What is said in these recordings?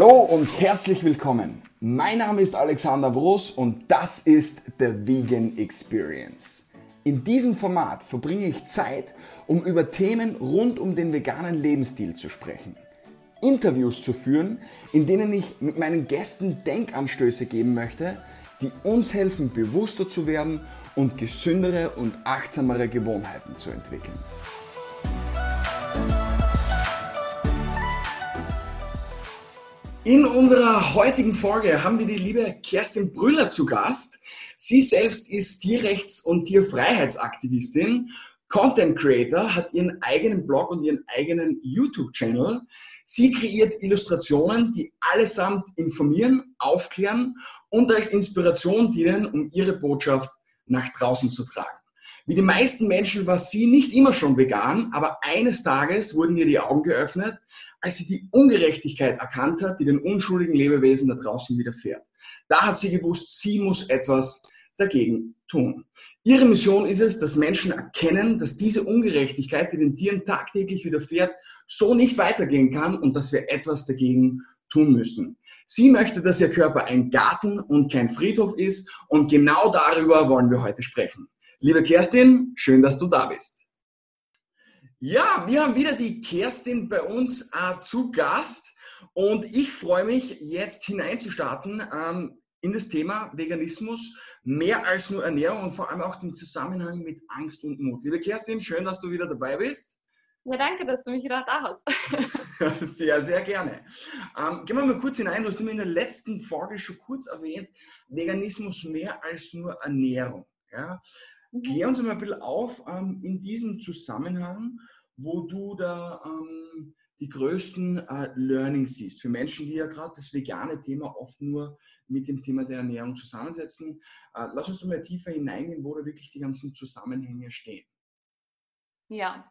Hallo und herzlich willkommen. Mein Name ist Alexander Broß und das ist The Vegan Experience. In diesem Format verbringe ich Zeit, um über Themen rund um den veganen Lebensstil zu sprechen. Interviews zu führen, in denen ich mit meinen Gästen Denkanstöße geben möchte, die uns helfen, bewusster zu werden und gesündere und achtsamere Gewohnheiten zu entwickeln. In unserer heutigen Folge haben wir die liebe Kerstin Brüller zu Gast. Sie selbst ist Tierrechts- und Tierfreiheitsaktivistin, Content Creator, hat ihren eigenen Blog und ihren eigenen YouTube-Channel. Sie kreiert Illustrationen, die allesamt informieren, aufklären und als Inspiration dienen, um ihre Botschaft nach draußen zu tragen. Wie die meisten Menschen war sie nicht immer schon vegan, aber eines Tages wurden ihr die Augen geöffnet, als sie die Ungerechtigkeit erkannt hat, die den unschuldigen Lebewesen da draußen widerfährt. Da hat sie gewusst, sie muss etwas dagegen tun. Ihre Mission ist es, dass Menschen erkennen, dass diese Ungerechtigkeit, die den Tieren tagtäglich widerfährt, so nicht weitergehen kann und dass wir etwas dagegen tun müssen. Sie möchte, dass ihr Körper ein Garten und kein Friedhof ist und genau darüber wollen wir heute sprechen. Liebe Kerstin, schön, dass du da bist. Ja, wir haben wieder die Kerstin bei uns äh, zu Gast und ich freue mich jetzt hineinzustarten ähm, in das Thema Veganismus, mehr als nur Ernährung und vor allem auch den Zusammenhang mit Angst und Mut. Liebe Kerstin, schön, dass du wieder dabei bist. Ja, danke, dass du mich wieder da hast. sehr, sehr gerne. Ähm, gehen wir mal kurz hinein. Du hast mir in der letzten Folge schon kurz erwähnt, Veganismus mehr als nur Ernährung. Ja? Mhm. Klär uns mal ein bisschen auf ähm, in diesem Zusammenhang, wo du da ähm, die größten äh, Learnings siehst. Für Menschen, die ja gerade das vegane Thema oft nur mit dem Thema der Ernährung zusammensetzen. Äh, lass uns mal tiefer hineingehen, wo da wirklich die ganzen Zusammenhänge stehen. Ja,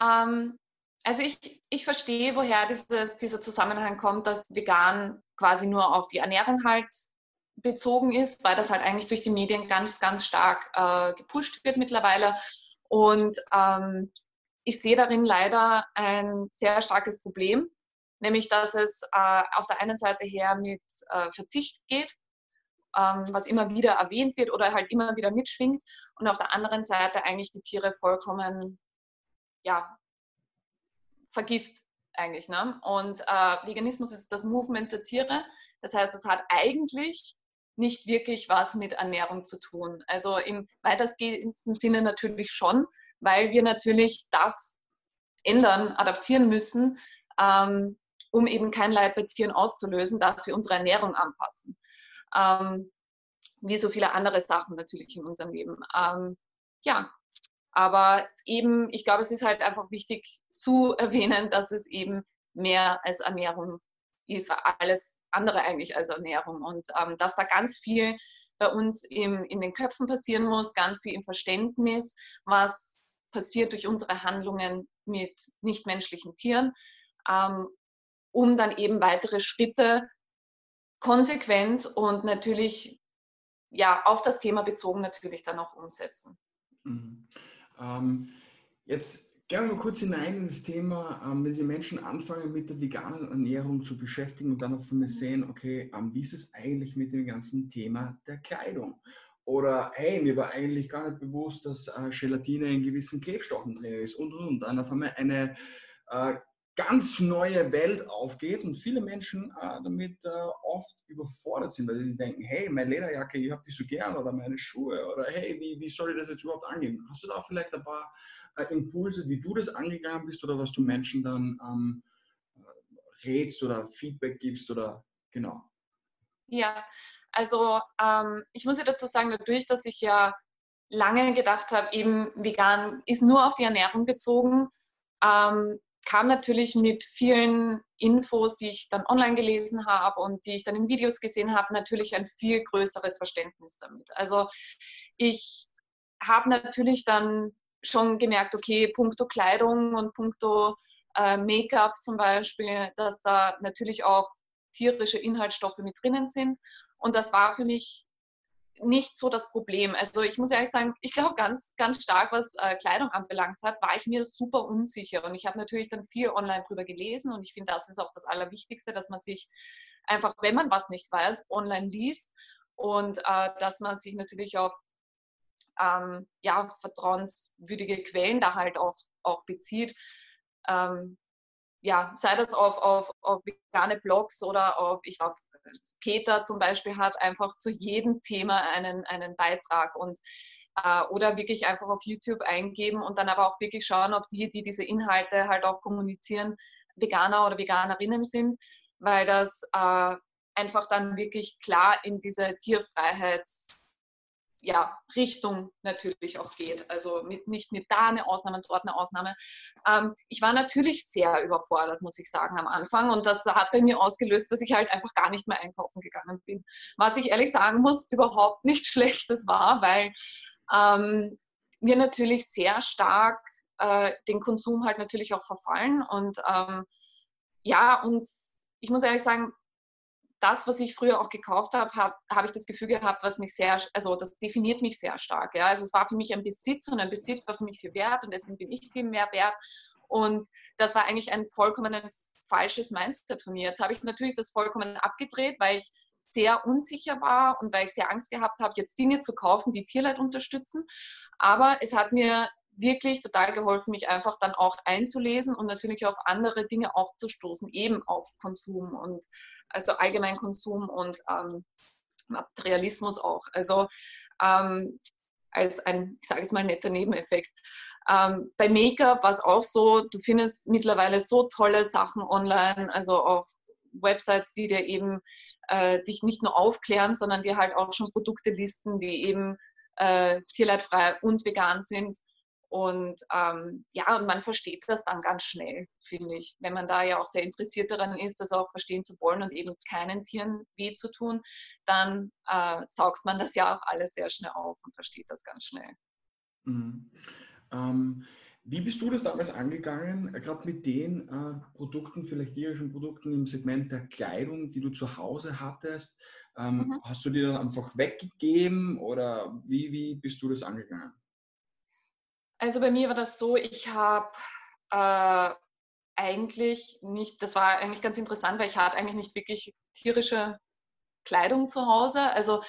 ähm, also ich, ich verstehe, woher dieses, dieser Zusammenhang kommt, dass vegan quasi nur auf die Ernährung halt bezogen ist, weil das halt eigentlich durch die Medien ganz, ganz stark äh, gepusht wird mittlerweile. Und ähm, ich sehe darin leider ein sehr starkes Problem, nämlich dass es äh, auf der einen Seite her mit äh, Verzicht geht, ähm, was immer wieder erwähnt wird oder halt immer wieder mitschwingt, und auf der anderen Seite eigentlich die Tiere vollkommen ja, vergisst eigentlich. Ne? Und äh, Veganismus ist das Movement der Tiere. Das heißt, es hat eigentlich nicht wirklich was mit Ernährung zu tun. Also im weitestgehendsten Sinne natürlich schon, weil wir natürlich das ändern, adaptieren müssen, ähm, um eben kein Leid bei Tieren auszulösen, dass wir unsere Ernährung anpassen. Ähm, wie so viele andere Sachen natürlich in unserem Leben. Ähm, ja, aber eben, ich glaube, es ist halt einfach wichtig zu erwähnen, dass es eben mehr als Ernährung ist alles andere eigentlich als Ernährung. Und ähm, dass da ganz viel bei uns im, in den Köpfen passieren muss, ganz viel im Verständnis, was passiert durch unsere Handlungen mit nichtmenschlichen Tieren, ähm, um dann eben weitere Schritte konsequent und natürlich ja auf das Thema bezogen natürlich dann auch umsetzen. Mhm. Ähm, jetzt Gehen wir mal kurz hinein in das Thema, ähm, wenn Sie Menschen anfangen mit der veganen Ernährung zu beschäftigen und dann auch von mir sehen, okay, ähm, wie ist es eigentlich mit dem ganzen Thema der Kleidung? Oder hey, mir war eigentlich gar nicht bewusst, dass äh, Gelatine in gewissen Klebstoffen drin ist und und und. Dann auf einmal eine äh, ganz neue Welt aufgeht und viele Menschen äh, damit äh, oft überfordert sind, weil sie denken, hey, meine Lederjacke, ich habe die so gern oder meine Schuhe oder hey, wie, wie soll ich das jetzt überhaupt angehen? Hast du da vielleicht ein paar äh, Impulse, wie du das angegangen bist oder was du Menschen dann ähm, rätst oder Feedback gibst oder genau? Ja, also ähm, ich muss ja dazu sagen, dadurch, dass ich ja lange gedacht habe, eben vegan ist nur auf die Ernährung bezogen, ähm, kam natürlich mit vielen Infos, die ich dann online gelesen habe und die ich dann in Videos gesehen habe, natürlich ein viel größeres Verständnis damit. Also ich habe natürlich dann schon gemerkt, okay, puncto Kleidung und puncto äh, Make-up zum Beispiel, dass da natürlich auch tierische Inhaltsstoffe mit drinnen sind. Und das war für mich nicht so das Problem. Also ich muss ehrlich sagen, ich glaube ganz, ganz stark, was äh, Kleidung anbelangt hat, war ich mir super unsicher. Und ich habe natürlich dann viel online drüber gelesen und ich finde, das ist auch das Allerwichtigste, dass man sich einfach, wenn man was nicht weiß, online liest und äh, dass man sich natürlich auf ähm, ja, vertrauenswürdige Quellen da halt auch, auch bezieht. Ähm, ja, sei das auf, auf, auf vegane Blogs oder auf, ich glaube, Peter zum Beispiel hat einfach zu jedem Thema einen, einen Beitrag und äh, oder wirklich einfach auf YouTube eingeben und dann aber auch wirklich schauen, ob die, die diese Inhalte halt auch kommunizieren, Veganer oder Veganerinnen sind, weil das äh, einfach dann wirklich klar in diese Tierfreiheits- ja, Richtung natürlich auch geht. Also mit, nicht mit da eine Ausnahme dort eine Ausnahme. Ähm, ich war natürlich sehr überfordert, muss ich sagen, am Anfang. Und das hat bei mir ausgelöst, dass ich halt einfach gar nicht mehr einkaufen gegangen bin. Was ich ehrlich sagen muss, überhaupt nicht schlechtes war, weil ähm, wir natürlich sehr stark äh, den Konsum halt natürlich auch verfallen. Und ähm, ja, uns, ich muss ehrlich sagen, das, was ich früher auch gekauft habe, habe hab ich das Gefühl gehabt, was mich sehr, also das definiert mich sehr stark. Ja? Also es war für mich ein Besitz und ein Besitz war für mich viel wert und deswegen bin ich viel mehr wert. Und das war eigentlich ein vollkommen falsches Mindset von mir. Jetzt habe ich natürlich das vollkommen abgedreht, weil ich sehr unsicher war und weil ich sehr Angst gehabt habe, jetzt Dinge zu kaufen, die Tierleid unterstützen. Aber es hat mir wirklich total geholfen, mich einfach dann auch einzulesen und natürlich auf andere Dinge aufzustoßen, eben auf Konsum und also allgemein Konsum und ähm, Materialismus auch. Also ähm, als ein, ich sage jetzt mal, netter Nebeneffekt. Ähm, bei Make-up war es auch so, du findest mittlerweile so tolle Sachen online, also auf Websites, die dir eben äh, dich nicht nur aufklären, sondern dir halt auch schon Produkte listen, die eben äh, tierleidfrei und vegan sind. Und ähm, ja, und man versteht das dann ganz schnell, finde ich. Wenn man da ja auch sehr interessiert daran ist, das auch verstehen zu wollen und eben keinen Tieren weh zu tun, dann äh, saugt man das ja auch alles sehr schnell auf und versteht das ganz schnell. Mhm. Ähm, wie bist du das damals angegangen, äh, gerade mit den äh, Produkten, vielleicht tierischen Produkten im Segment der Kleidung, die du zu Hause hattest? Ähm, mhm. Hast du die einfach weggegeben oder wie, wie bist du das angegangen? Also bei mir war das so, ich habe äh, eigentlich nicht, das war eigentlich ganz interessant, weil ich hatte eigentlich nicht wirklich tierische Kleidung zu Hause. Also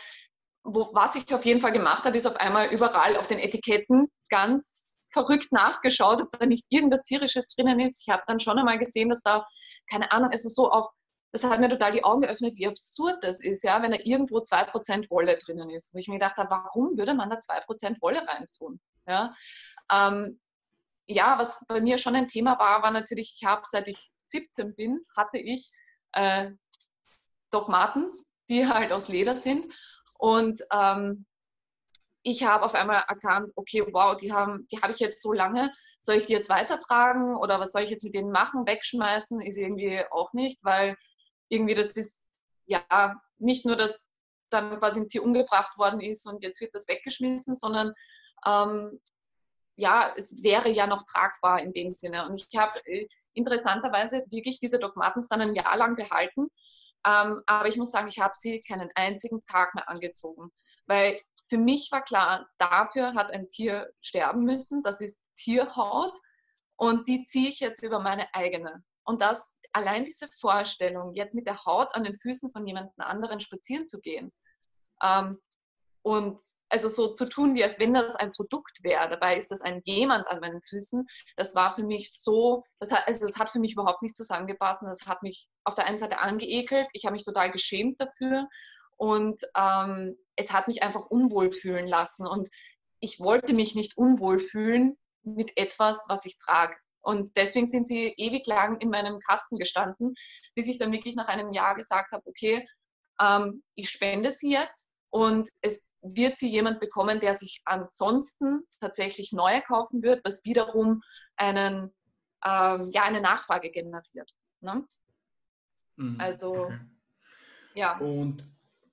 wo, was ich auf jeden Fall gemacht habe, ist auf einmal überall auf den Etiketten ganz verrückt nachgeschaut, ob da nicht irgendwas Tierisches drinnen ist. Ich habe dann schon einmal gesehen, dass da, keine Ahnung, ist so auf, das hat mir total die Augen geöffnet, wie absurd das ist, ja, wenn da irgendwo 2% Wolle drinnen ist. Wo ich mir gedacht habe, warum würde man da 2% Wolle reintun? Ja? Ähm, ja, was bei mir schon ein Thema war, war natürlich, ich habe seit ich 17 bin, hatte ich äh, Doc Martens, die halt aus Leder sind. Und ähm, ich habe auf einmal erkannt, okay, wow, die haben, die habe ich jetzt so lange, soll ich die jetzt weitertragen oder was soll ich jetzt mit denen machen? Wegschmeißen ist irgendwie auch nicht, weil irgendwie das ist ja nicht nur, dass dann quasi ein Tier umgebracht worden ist und jetzt wird das weggeschmissen, sondern ähm, ja, es wäre ja noch tragbar in dem Sinne. Und ich habe äh, interessanterweise wirklich diese Dogmatens dann ein Jahr lang behalten. Ähm, aber ich muss sagen, ich habe sie keinen einzigen Tag mehr angezogen. Weil für mich war klar, dafür hat ein Tier sterben müssen. Das ist Tierhaut. Und die ziehe ich jetzt über meine eigene. Und das, allein diese Vorstellung, jetzt mit der Haut an den Füßen von jemand anderen spazieren zu gehen, ähm, und also so zu tun, wie als wenn das ein Produkt wäre. Dabei ist das ein jemand an meinen Füßen. Das war für mich so, das hat, also das hat für mich überhaupt nicht zusammengepasst. Das hat mich auf der einen Seite angeekelt. Ich habe mich total geschämt dafür. Und ähm, es hat mich einfach unwohl fühlen lassen. Und ich wollte mich nicht unwohl fühlen mit etwas, was ich trage. Und deswegen sind sie ewig lang in meinem Kasten gestanden, bis ich dann wirklich nach einem Jahr gesagt habe, okay, ähm, ich spende sie jetzt und es wird sie jemand bekommen, der sich ansonsten tatsächlich neue kaufen wird, was wiederum einen, ähm, ja, eine Nachfrage generiert. Ne? Mhm. Also, okay. ja. Und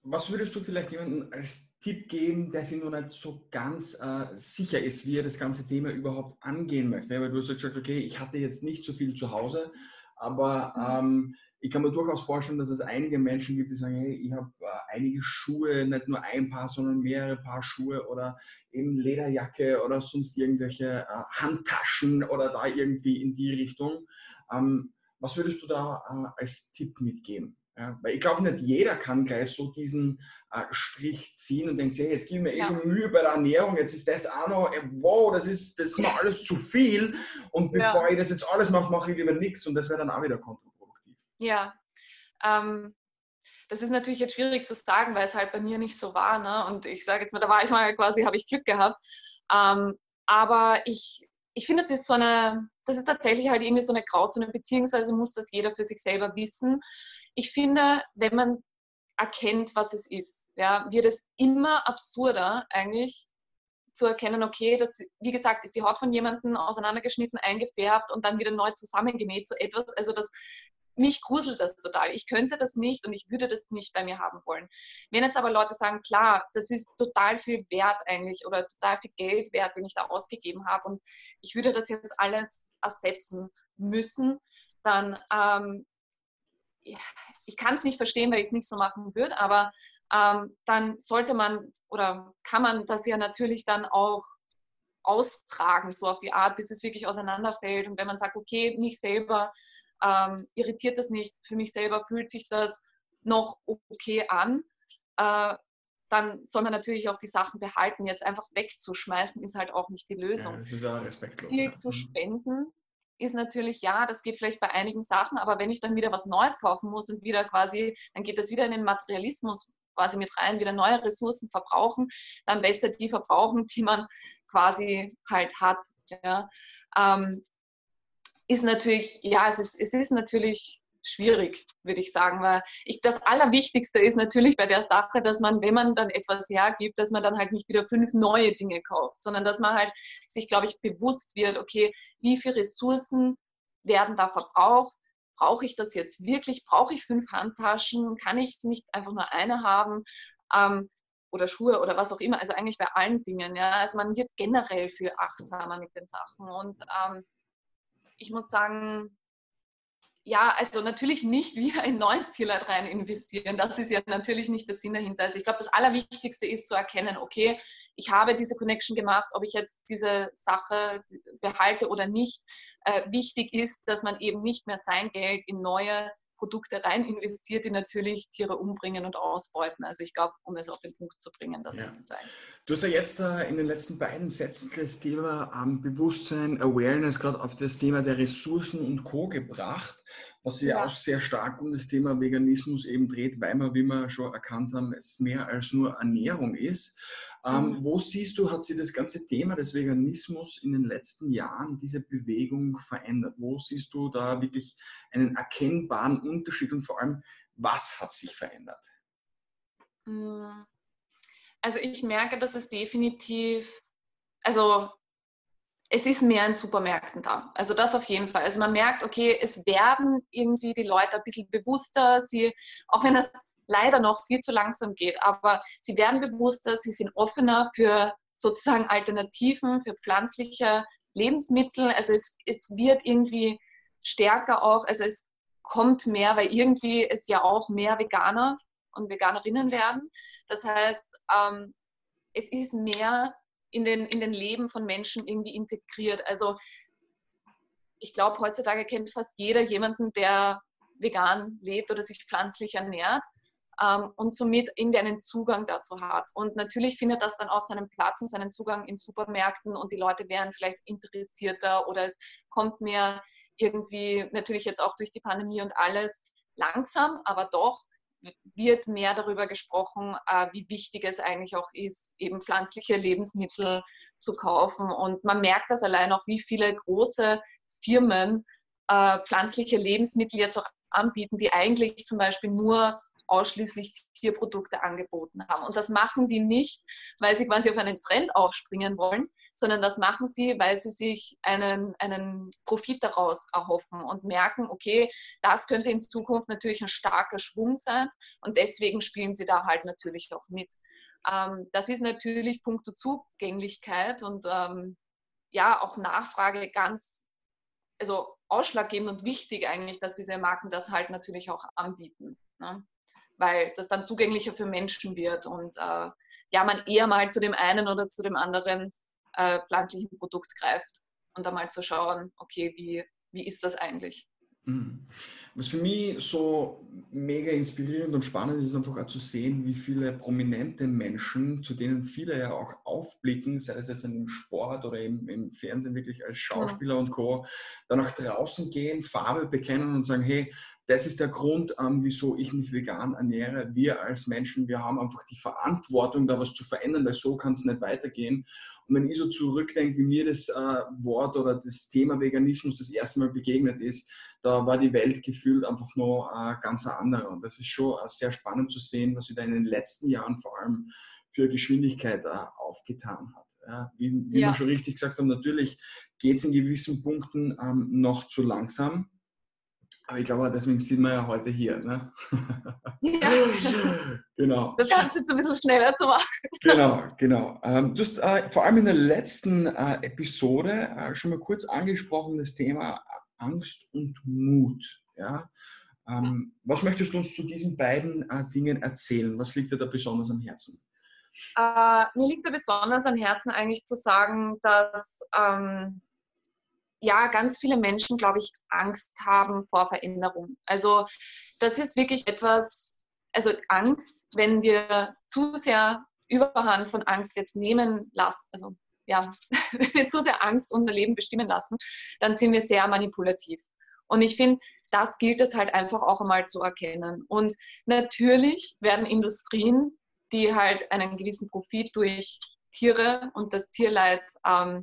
was würdest du vielleicht jemandem als Tipp geben, der sich noch nicht so ganz äh, sicher ist, wie er das ganze Thema überhaupt angehen möchte? Weil du hast gesagt, okay, ich hatte jetzt nicht so viel zu Hause, aber mhm. ähm, ich kann mir durchaus vorstellen, dass es einige Menschen gibt, die sagen, hey, ich habe äh, einige Schuhe, nicht nur ein Paar, sondern mehrere Paar Schuhe oder eben Lederjacke oder sonst irgendwelche äh, Handtaschen oder da irgendwie in die Richtung. Ähm, was würdest du da äh, als Tipp mitgeben? Ja, weil ich glaube, nicht jeder kann gleich so diesen äh, Strich ziehen und denkt, hey, jetzt gebe ich mir eh ja. schon Mühe bei der Ernährung, jetzt ist das auch noch, äh, wow, das ist, das ist mir alles zu viel. Und bevor ja. ich das jetzt alles mache, mache ich lieber nichts und das wäre dann auch wieder kontraproduktiv. Ja, ähm, das ist natürlich jetzt schwierig zu sagen, weil es halt bei mir nicht so war. Ne? Und ich sage jetzt mal, da war ich mal quasi, habe ich Glück gehabt. Ähm, aber ich, ich finde, es ist so eine, das ist tatsächlich halt irgendwie so eine Grauzone, beziehungsweise muss das jeder für sich selber wissen ich finde, wenn man erkennt, was es ist, ja, wird es immer absurder eigentlich zu erkennen, okay, das, wie gesagt, ist die Haut von jemandem auseinandergeschnitten, eingefärbt und dann wieder neu zusammengenäht, so etwas. Also das, mich gruselt das total. Ich könnte das nicht und ich würde das nicht bei mir haben wollen. Wenn jetzt aber Leute sagen, klar, das ist total viel wert eigentlich oder total viel Geld wert, den ich da ausgegeben habe und ich würde das jetzt alles ersetzen müssen, dann ähm, ich kann es nicht verstehen, weil ich es nicht so machen würde, aber ähm, dann sollte man oder kann man das ja natürlich dann auch austragen, so auf die Art, bis es wirklich auseinanderfällt. Und wenn man sagt, okay, mich selber ähm, irritiert das nicht, für mich selber fühlt sich das noch okay an, äh, dann soll man natürlich auch die Sachen behalten. Jetzt einfach wegzuschmeißen, ist halt auch nicht die Lösung. Ja, das ist auch respektlos. Viel ja. zu mhm. spenden ist natürlich, ja, das geht vielleicht bei einigen Sachen, aber wenn ich dann wieder was Neues kaufen muss und wieder quasi, dann geht das wieder in den Materialismus quasi mit rein, wieder neue Ressourcen verbrauchen, dann besser die verbrauchen, die man quasi halt hat. Ja. Ähm, ist natürlich, ja, es ist, es ist natürlich schwierig, würde ich sagen, weil ich, das Allerwichtigste ist natürlich bei der Sache, dass man, wenn man dann etwas hergibt, dass man dann halt nicht wieder fünf neue Dinge kauft, sondern dass man halt sich, glaube ich, bewusst wird, okay, wie viele Ressourcen werden da verbraucht? Brauche ich das jetzt wirklich? Brauche ich fünf Handtaschen? Kann ich nicht einfach nur eine haben? Ähm, oder Schuhe oder was auch immer, also eigentlich bei allen Dingen. Ja? Also man wird generell viel achtsamer mit den Sachen. Und ähm, ich muss sagen, ja, also natürlich nicht wieder in neues Tierleid rein investieren. Das ist ja natürlich nicht der Sinn dahinter. Also ich glaube, das Allerwichtigste ist zu erkennen, okay, ich habe diese Connection gemacht, ob ich jetzt diese Sache behalte oder nicht. Äh, wichtig ist, dass man eben nicht mehr sein Geld in neue Produkte rein investiert, die natürlich Tiere umbringen und ausbeuten. Also ich glaube, um es auf den Punkt zu bringen, das ja. ist es eigentlich. Du hast ja jetzt äh, in den letzten beiden Sätzen das Thema ähm, Bewusstsein, Awareness gerade auf das Thema der Ressourcen und Co. gebracht, was sich ja. auch sehr stark um das Thema Veganismus eben dreht, weil wir, wie wir schon erkannt haben, es mehr als nur Ernährung ist. Ähm, mhm. Wo siehst du, hat sich das ganze Thema des Veganismus in den letzten Jahren, diese Bewegung verändert? Wo siehst du da wirklich einen erkennbaren Unterschied und vor allem, was hat sich verändert? Mhm. Also ich merke, dass es definitiv, also es ist mehr in Supermärkten da. Also das auf jeden Fall. Also man merkt, okay, es werden irgendwie die Leute ein bisschen bewusster. Sie, auch wenn das leider noch viel zu langsam geht. Aber sie werden bewusster, sie sind offener für sozusagen Alternativen, für pflanzliche Lebensmittel. Also es, es wird irgendwie stärker auch, also es kommt mehr, weil irgendwie es ja auch mehr Veganer und Veganerinnen werden. Das heißt, ähm, es ist mehr in den, in den Leben von Menschen irgendwie integriert. Also ich glaube, heutzutage kennt fast jeder jemanden, der vegan lebt oder sich pflanzlich ernährt ähm, und somit irgendwie einen Zugang dazu hat. Und natürlich findet das dann auch seinen Platz und seinen Zugang in Supermärkten und die Leute wären vielleicht interessierter oder es kommt mehr irgendwie, natürlich jetzt auch durch die Pandemie und alles, langsam, aber doch wird mehr darüber gesprochen, äh, wie wichtig es eigentlich auch ist, eben pflanzliche Lebensmittel zu kaufen. Und man merkt das allein auch, wie viele große Firmen äh, pflanzliche Lebensmittel jetzt auch anbieten, die eigentlich zum Beispiel nur ausschließlich Tierprodukte angeboten haben. Und das machen die nicht, weil sie quasi auf einen Trend aufspringen wollen, sondern das machen sie, weil sie sich einen, einen Profit daraus erhoffen und merken, okay, das könnte in Zukunft natürlich ein starker Schwung sein und deswegen spielen sie da halt natürlich auch mit. Ähm, das ist natürlich puncto Zugänglichkeit und ähm, ja, auch Nachfrage ganz, also ausschlaggebend und wichtig eigentlich, dass diese Marken das halt natürlich auch anbieten. Ne? Weil das dann zugänglicher für Menschen wird und äh, ja, man eher mal zu dem einen oder zu dem anderen äh, pflanzlichen Produkt greift und dann mal zu schauen, okay, wie, wie ist das eigentlich? Mhm. Was für mich so mega inspirierend und spannend ist, einfach auch zu sehen, wie viele prominente Menschen, zu denen viele ja auch aufblicken, sei es jetzt im Sport oder im, im Fernsehen wirklich als Schauspieler ja. und Co., dann nach draußen gehen, Farbe bekennen und sagen, hey, das ist der Grund, ähm, wieso ich mich vegan ernähre. Wir als Menschen, wir haben einfach die Verantwortung, da was zu verändern, weil so kann es nicht weitergehen. Und wenn ich so zurückdenke, wie mir das äh, Wort oder das Thema Veganismus das erste Mal begegnet ist, da war die Welt gefühlt einfach nur äh, ganz andere. Und das ist schon äh, sehr spannend zu sehen, was sich da in den letzten Jahren vor allem für Geschwindigkeit äh, aufgetan hat. Ja, wie, wie ja. wir schon richtig gesagt haben, natürlich geht es in gewissen Punkten ähm, noch zu langsam. Aber ich glaube, deswegen sind wir ja heute hier. Ne? Ja. genau. Das Ganze jetzt ein bisschen schneller zu machen. Genau, genau. Ähm, du hast äh, vor allem in der letzten äh, Episode äh, schon mal kurz angesprochen, das Thema Angst und Mut. Ja? Ähm, was möchtest du uns zu diesen beiden äh, Dingen erzählen? Was liegt dir da besonders am Herzen? Äh, mir liegt da besonders am Herzen eigentlich zu sagen, dass ähm, ja, ganz viele Menschen, glaube ich, Angst haben vor Veränderung. Also das ist wirklich etwas, also Angst, wenn wir zu sehr Überhand von Angst jetzt nehmen lassen, also ja, wenn wir zu sehr Angst unser Leben bestimmen lassen, dann sind wir sehr manipulativ. Und ich finde, das gilt es halt einfach auch einmal zu erkennen. Und natürlich werden Industrien, die halt einen gewissen Profit durch Tiere und das Tierleid ähm,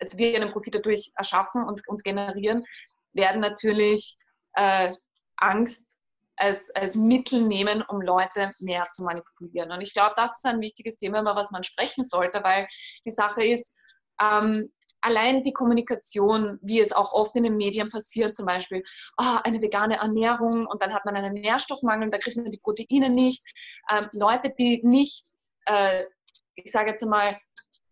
also wir einen Profit dadurch erschaffen und, und generieren, werden natürlich äh, Angst als, als Mittel nehmen, um Leute mehr zu manipulieren. Und ich glaube, das ist ein wichtiges Thema, über was man sprechen sollte, weil die Sache ist, ähm, allein die Kommunikation, wie es auch oft in den Medien passiert, zum Beispiel, oh, eine vegane Ernährung und dann hat man einen Nährstoffmangel, da kriegt man die Proteine nicht. Ähm, Leute, die nicht, äh, ich sage jetzt mal,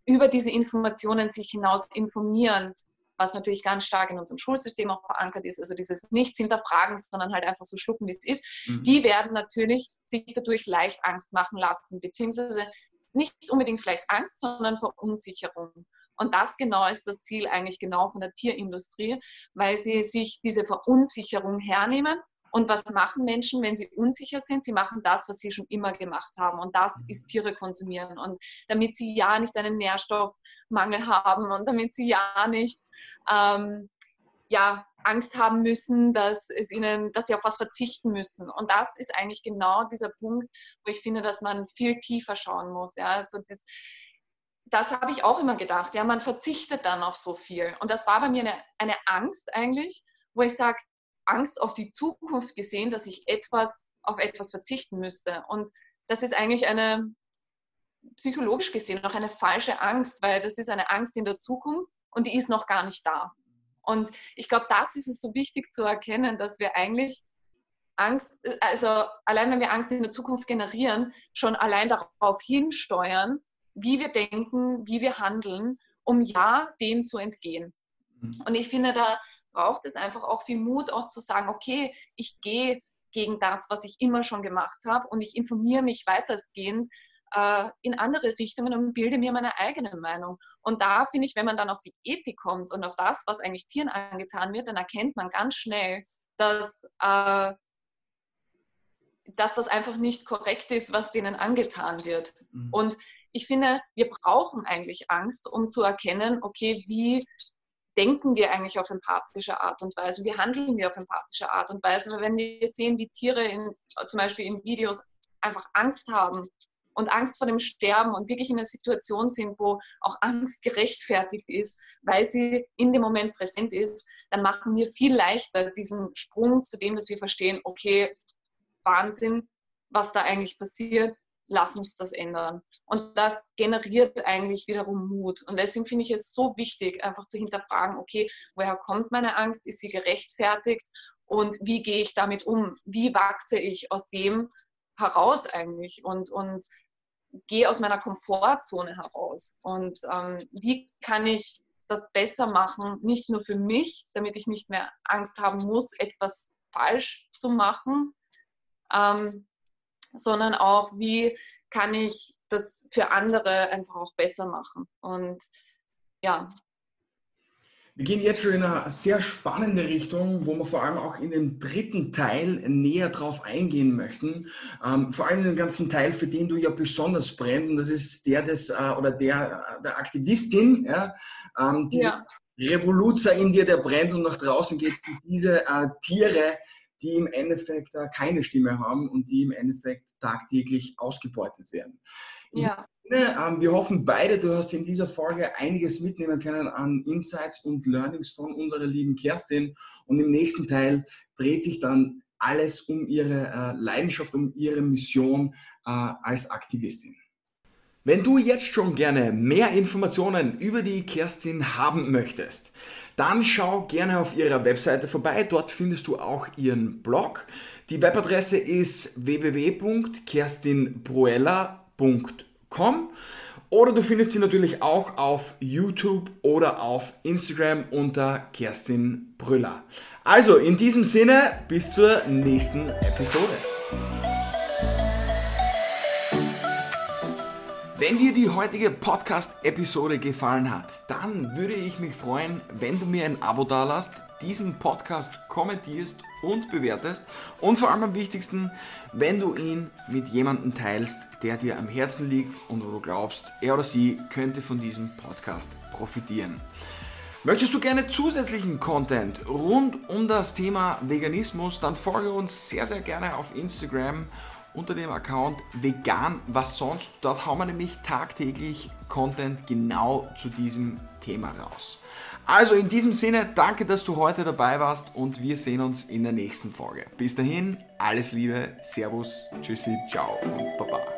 über diese Informationen sich hinaus informieren, was natürlich ganz stark in unserem Schulsystem auch verankert ist, also dieses Nichts hinterfragen, sondern halt einfach so schlucken, wie es ist, mhm. die werden natürlich sich dadurch leicht Angst machen lassen, beziehungsweise nicht unbedingt vielleicht Angst, sondern Verunsicherung. Und das genau ist das Ziel eigentlich genau von der Tierindustrie, weil sie sich diese Verunsicherung hernehmen und was machen Menschen, wenn sie unsicher sind? Sie machen das, was sie schon immer gemacht haben. Und das ist Tiere konsumieren. Und damit sie ja nicht einen Nährstoffmangel haben und damit sie ja nicht ähm, ja, Angst haben müssen, dass, es ihnen, dass sie auf was verzichten müssen. Und das ist eigentlich genau dieser Punkt, wo ich finde, dass man viel tiefer schauen muss. Ja? Also das, das habe ich auch immer gedacht. Ja, man verzichtet dann auf so viel. Und das war bei mir eine, eine Angst eigentlich, wo ich sage, Angst auf die Zukunft gesehen, dass ich etwas auf etwas verzichten müsste. Und das ist eigentlich eine psychologisch gesehen auch eine falsche Angst, weil das ist eine Angst in der Zukunft und die ist noch gar nicht da. Und ich glaube, das ist es so wichtig zu erkennen, dass wir eigentlich Angst, also allein wenn wir Angst in der Zukunft generieren, schon allein darauf hinsteuern, wie wir denken, wie wir handeln, um ja dem zu entgehen. Mhm. Und ich finde, da braucht es einfach auch viel Mut, auch zu sagen, okay, ich gehe gegen das, was ich immer schon gemacht habe und ich informiere mich weitestgehend äh, in andere Richtungen und bilde mir meine eigene Meinung. Und da finde ich, wenn man dann auf die Ethik kommt und auf das, was eigentlich Tieren angetan wird, dann erkennt man ganz schnell, dass, äh, dass das einfach nicht korrekt ist, was denen angetan wird. Mhm. Und ich finde, wir brauchen eigentlich Angst, um zu erkennen, okay, wie denken wir eigentlich auf empathische Art und Weise? Wie handeln wir auf empathische Art und Weise? Weil wenn wir sehen, wie Tiere in, zum Beispiel in Videos einfach Angst haben und Angst vor dem Sterben und wirklich in einer Situation sind, wo auch Angst gerechtfertigt ist, weil sie in dem Moment präsent ist, dann machen wir viel leichter diesen Sprung zu dem, dass wir verstehen, okay, Wahnsinn, was da eigentlich passiert lass uns das ändern. Und das generiert eigentlich wiederum Mut. Und deswegen finde ich es so wichtig, einfach zu hinterfragen, okay, woher kommt meine Angst? Ist sie gerechtfertigt? Und wie gehe ich damit um? Wie wachse ich aus dem heraus eigentlich? Und, und gehe aus meiner Komfortzone heraus? Und ähm, wie kann ich das besser machen, nicht nur für mich, damit ich nicht mehr Angst haben muss, etwas falsch zu machen, ähm, sondern auch, wie kann ich das für andere einfach auch besser machen. Und ja, wir gehen jetzt schon in eine sehr spannende Richtung, wo wir vor allem auch in dem dritten Teil näher drauf eingehen möchten. Ähm, vor allem den ganzen Teil, für den du ja besonders brennst, und das ist der des äh, oder der, der Aktivistin, ja, ähm, diese ja. Revoluzer in dir, der brennt und nach draußen geht, diese äh, Tiere, die im Endeffekt keine Stimme haben und die im Endeffekt tagtäglich ausgebeutet werden. Ja. Ähm, wir hoffen beide, du hast in dieser Folge einiges mitnehmen können an Insights und Learnings von unserer lieben Kerstin. Und im nächsten Teil dreht sich dann alles um ihre äh, Leidenschaft, um ihre Mission äh, als Aktivistin. Wenn du jetzt schon gerne mehr Informationen über die Kerstin haben möchtest, dann schau gerne auf ihrer Webseite vorbei. Dort findest du auch ihren Blog. Die Webadresse ist www.kerstinbruella.com oder du findest sie natürlich auch auf YouTube oder auf Instagram unter Kerstin Brüller. Also in diesem Sinne, bis zur nächsten Episode. Wenn dir die heutige Podcast-Episode gefallen hat, dann würde ich mich freuen, wenn du mir ein Abo dalasst, diesen Podcast kommentierst und bewertest und vor allem am wichtigsten, wenn du ihn mit jemandem teilst, der dir am Herzen liegt und wo du glaubst, er oder sie könnte von diesem Podcast profitieren. Möchtest du gerne zusätzlichen Content rund um das Thema Veganismus, dann folge uns sehr, sehr gerne auf Instagram unter dem Account vegan was sonst. Dort hauen wir nämlich tagtäglich Content genau zu diesem Thema raus. Also in diesem Sinne, danke, dass du heute dabei warst und wir sehen uns in der nächsten Folge. Bis dahin, alles Liebe, Servus, Tschüssi, ciao und Baba.